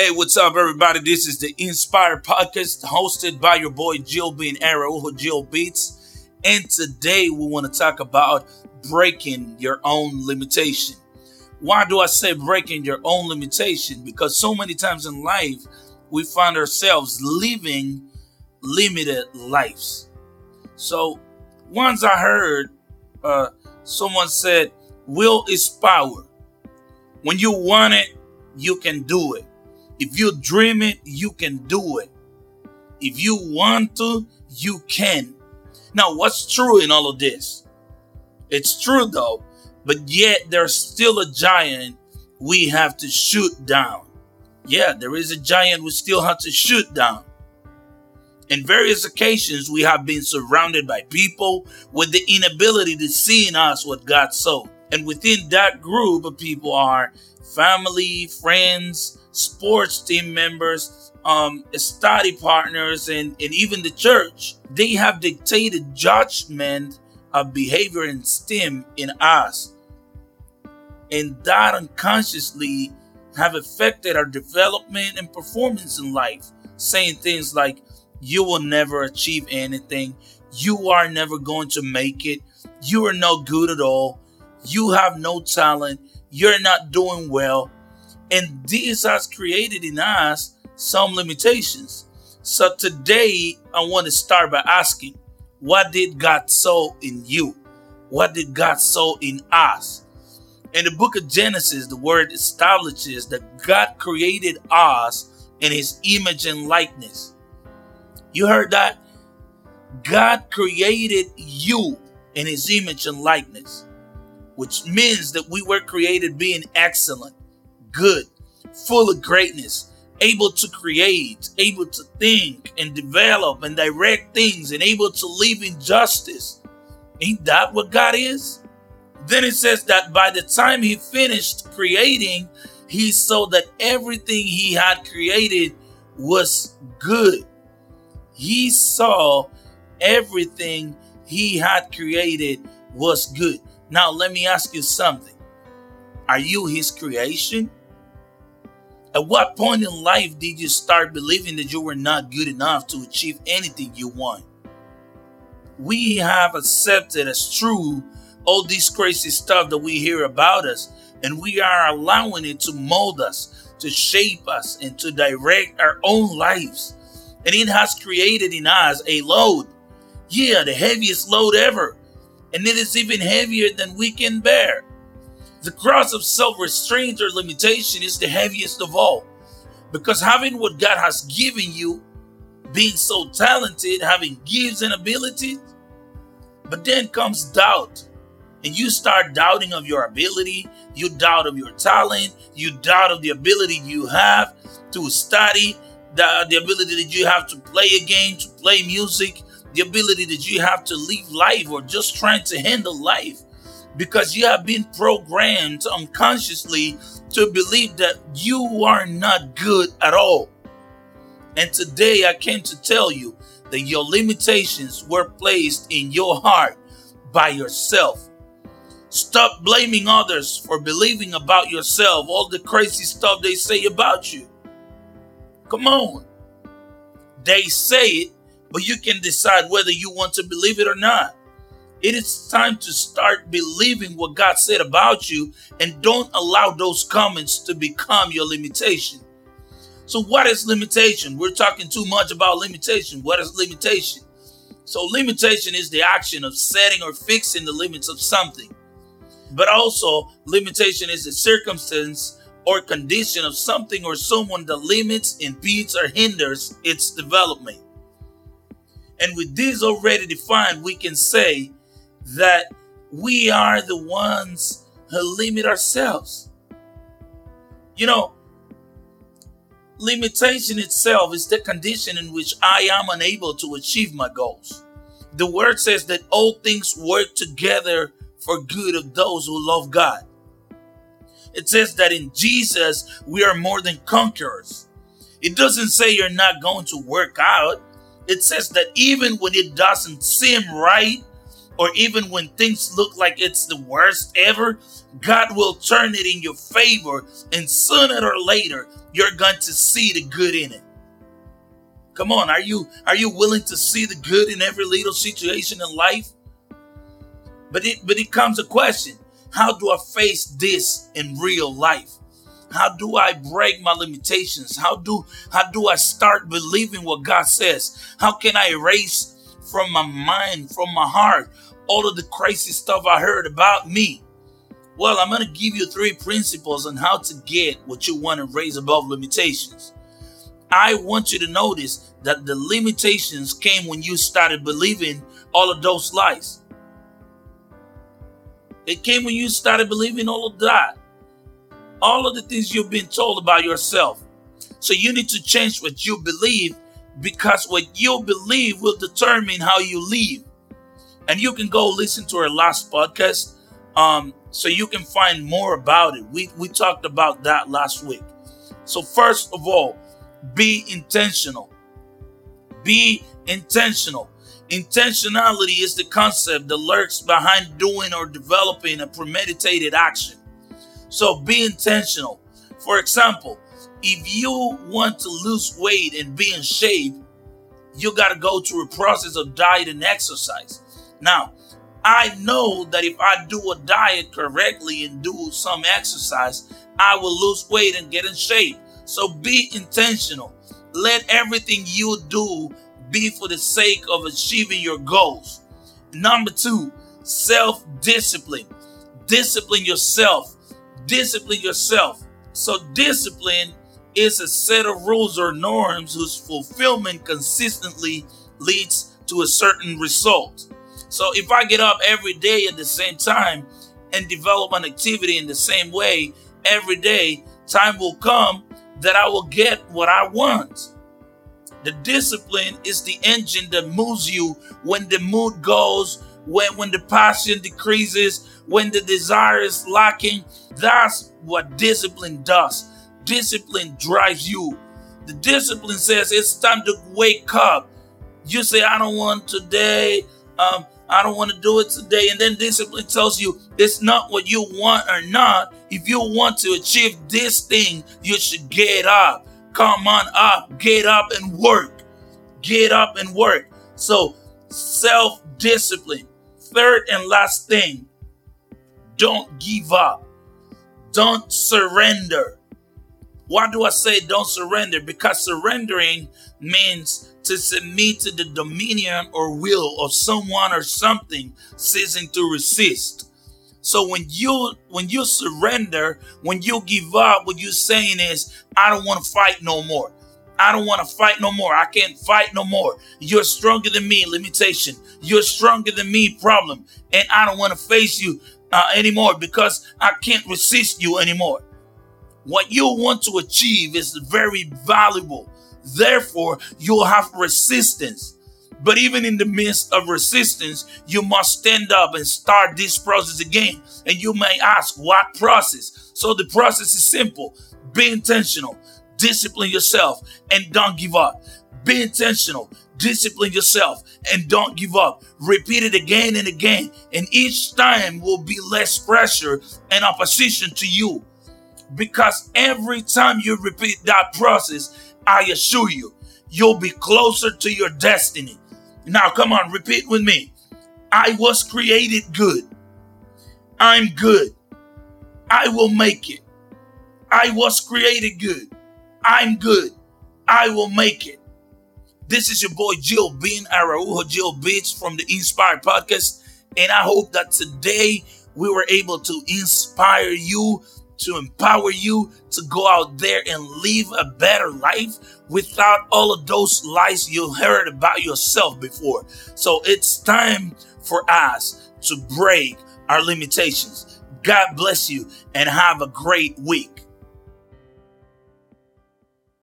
Hey, what's up, everybody? This is the Inspire Podcast hosted by your boy Jill Bean Araujo, Jill Beats. And today we want to talk about breaking your own limitation. Why do I say breaking your own limitation? Because so many times in life we find ourselves living limited lives. So once I heard uh, someone said, Will is power. When you want it, you can do it. If you dream it, you can do it. If you want to, you can. Now, what's true in all of this? It's true though, but yet there's still a giant we have to shoot down. Yeah, there is a giant we still have to shoot down. In various occasions, we have been surrounded by people with the inability to see in us what God saw. And within that group of people are family, friends, sports team members, um, study partners, and, and even the church. They have dictated judgment of behavior and STEM in us. And that unconsciously have affected our development and performance in life, saying things like, you will never achieve anything. You are never going to make it. You are no good at all. You have no talent. You're not doing well. And this has created in us some limitations. So today, I want to start by asking, what did God sow in you? What did God sow in us? In the book of Genesis, the word establishes that God created us in his image and likeness. You heard that? God created you in his image and likeness, which means that we were created being excellent, good, full of greatness, able to create, able to think and develop and direct things, and able to live in justice. Ain't that what God is? Then it says that by the time he finished creating, he saw that everything he had created was good he saw everything he had created was good. Now, let me ask you something. Are you his creation? At what point in life did you start believing that you were not good enough to achieve anything you want? We have accepted as true all this crazy stuff that we hear about us, and we are allowing it to mold us, to shape us, and to direct our own lives and it has created in us a load. Yeah, the heaviest load ever. And it is even heavier than we can bear. The cross of self restraint or limitation is the heaviest of all. Because having what God has given you, being so talented, having gifts and abilities, but then comes doubt. And you start doubting of your ability, you doubt of your talent, you doubt of the ability you have to study, the, the ability that you have to play a game, to play music, the ability that you have to live life or just trying to handle life because you have been programmed unconsciously to believe that you are not good at all. And today I came to tell you that your limitations were placed in your heart by yourself. Stop blaming others for believing about yourself all the crazy stuff they say about you. Come on. They say it, but you can decide whether you want to believe it or not. It is time to start believing what God said about you and don't allow those comments to become your limitation. So, what is limitation? We're talking too much about limitation. What is limitation? So, limitation is the action of setting or fixing the limits of something. But also, limitation is the circumstance or condition of something or someone that limits, impedes, or hinders its development. And with this already defined, we can say that we are the ones who limit ourselves. You know, limitation itself is the condition in which I am unable to achieve my goals. The word says that all things work together for good of those who love God. It says that in Jesus, we are more than conquerors. It doesn't say you're not going to work out. It says that even when it doesn't seem right or even when things look like it's the worst ever, God will turn it in your favor, and sooner or later, you're going to see the good in it. Come on, are you are you willing to see the good in every little situation in life? But it but it comes a question. How do I face this in real life? How do I break my limitations? How do how do I start believing what God says? How can I erase from my mind, from my heart, all of the crazy stuff I heard about me? Well, I'm going to give you three principles on how to get what you want to raise above limitations. I want you to notice that the limitations came when you started believing all of those lies. It came when you started believing all of that. All of the things you've been told about yourself. So you need to change what you believe because what you believe will determine how you live. And you can go listen to our last podcast um, so you can find more about it. We, we talked about that last week. So, first of all, be intentional. Be intentional. Intentionality is the concept that lurks behind doing or developing a premeditated action. So be intentional. For example, if you want to lose weight and be in shape, you got to go through a process of diet and exercise. Now, I know that if I do a diet correctly and do some exercise, I will lose weight and get in shape. So be intentional. Let everything you do be for the sake of achieving your goals. Number two, self discipline. Discipline yourself. Discipline yourself. So, discipline is a set of rules or norms whose fulfillment consistently leads to a certain result. So, if I get up every day at the same time and develop an activity in the same way every day, time will come that I will get what I want. The discipline is the engine that moves you when the mood goes, when, when the passion decreases, when the desire is lacking. That's what discipline does. Discipline drives you. The discipline says it's time to wake up. You say, I don't want today. Um, I don't want to do it today. And then discipline tells you it's not what you want or not. If you want to achieve this thing, you should get up. Come on up, get up and work. Get up and work. So, self discipline. Third and last thing, don't give up. Don't surrender. Why do I say don't surrender? Because surrendering means to submit to the dominion or will of someone or something, ceasing to resist. So when you when you surrender, when you give up, what you're saying is, I don't want to fight no more. I don't want to fight no more. I can't fight no more. You're stronger than me, limitation. You're stronger than me, problem. And I don't want to face you uh, anymore because I can't resist you anymore. What you want to achieve is very valuable. Therefore, you'll have resistance. But even in the midst of resistance, you must stand up and start this process again. And you may ask, what process? So the process is simple be intentional, discipline yourself, and don't give up. Be intentional, discipline yourself, and don't give up. Repeat it again and again. And each time will be less pressure and opposition to you. Because every time you repeat that process, I assure you, you'll be closer to your destiny. Now, come on, repeat with me. I was created good. I'm good. I will make it. I was created good. I'm good. I will make it. This is your boy Jill Bean Araujo, Jill Beats from the Inspire Podcast. And I hope that today we were able to inspire you to empower you to go out there and live a better life without all of those lies you heard about yourself before. So it's time for us to break our limitations. God bless you and have a great week.